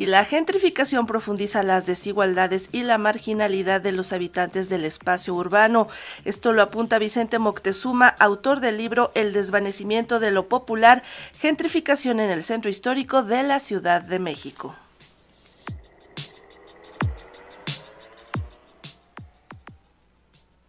y la gentrificación profundiza las desigualdades y la marginalidad de los habitantes del espacio urbano. Esto lo apunta Vicente Moctezuma, autor del libro El desvanecimiento de lo popular, gentrificación en el centro histórico de la Ciudad de México.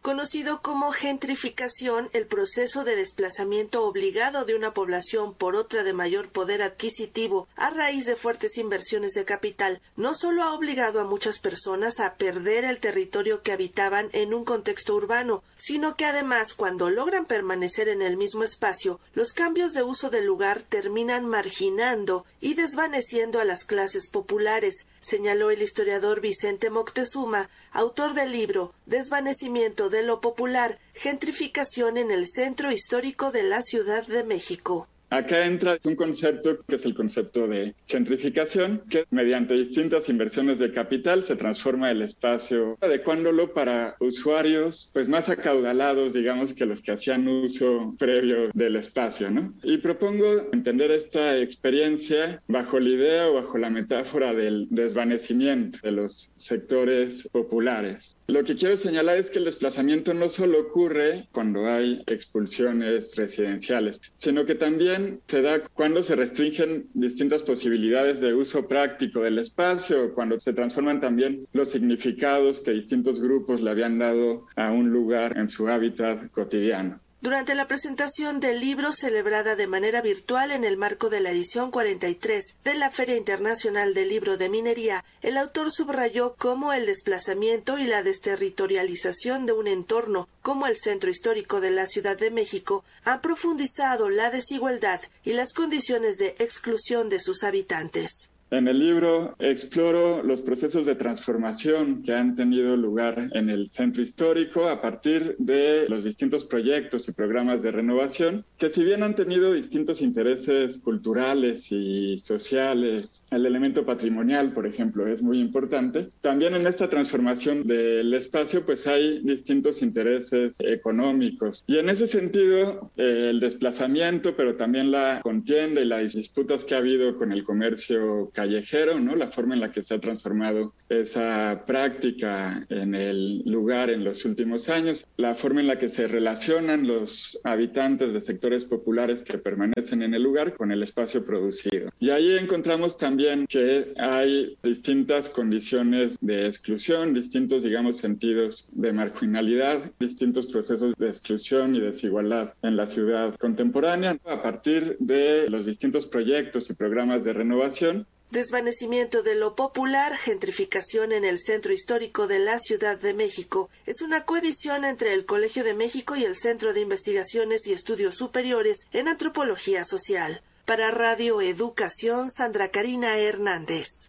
Conocido como gentrificación, el proceso de desplazamiento obligado de una población por otra de mayor poder adquisitivo a raíz de fuertes inversiones de capital, no solo ha obligado a muchas personas a perder el territorio que habitaban en un contexto urbano, sino que además cuando logran permanecer en el mismo espacio, los cambios de uso del lugar terminan marginando y desvaneciendo a las clases populares, señaló el historiador Vicente Moctezuma, autor del libro Desvanecimiento de lo Popular, gentrificación en el centro histórico de la Ciudad de México. Acá entra un concepto que es el concepto de gentrificación, que mediante distintas inversiones de capital se transforma el espacio, adecuándolo para usuarios pues más acaudalados, digamos, que los que hacían uso previo del espacio, ¿no? Y propongo entender esta experiencia bajo la idea o bajo la metáfora del desvanecimiento de los sectores populares. Lo que quiero señalar es que el desplazamiento no solo ocurre cuando hay expulsiones residenciales, sino que también se da cuando se restringen distintas posibilidades de uso práctico del espacio, cuando se transforman también los significados que distintos grupos le habían dado a un lugar en su hábitat cotidiano. Durante la presentación del libro celebrada de manera virtual en el marco de la edición 43 de la Feria Internacional del Libro de Minería, el autor subrayó cómo el desplazamiento y la desterritorialización de un entorno como el centro histórico de la Ciudad de México han profundizado la desigualdad y las condiciones de exclusión de sus habitantes. En el libro exploro los procesos de transformación que han tenido lugar en el centro histórico a partir de los distintos proyectos y programas de renovación, que si bien han tenido distintos intereses culturales y sociales, el elemento patrimonial, por ejemplo, es muy importante, también en esta transformación del espacio pues hay distintos intereses económicos. Y en ese sentido, el desplazamiento, pero también la contienda y las disputas que ha habido con el comercio callejero, ¿no? La forma en la que se ha transformado esa práctica en el lugar en los últimos años, la forma en la que se relacionan los habitantes de sectores populares que permanecen en el lugar con el espacio producido. Y ahí encontramos también que hay distintas condiciones de exclusión, distintos, digamos, sentidos de marginalidad, distintos procesos de exclusión y desigualdad en la ciudad contemporánea a partir de los distintos proyectos y programas de renovación Desvanecimiento de lo popular, gentrificación en el centro histórico de la Ciudad de México. Es una coedición entre el Colegio de México y el Centro de Investigaciones y Estudios Superiores en Antropología Social. Para Radio Educación, Sandra Karina Hernández.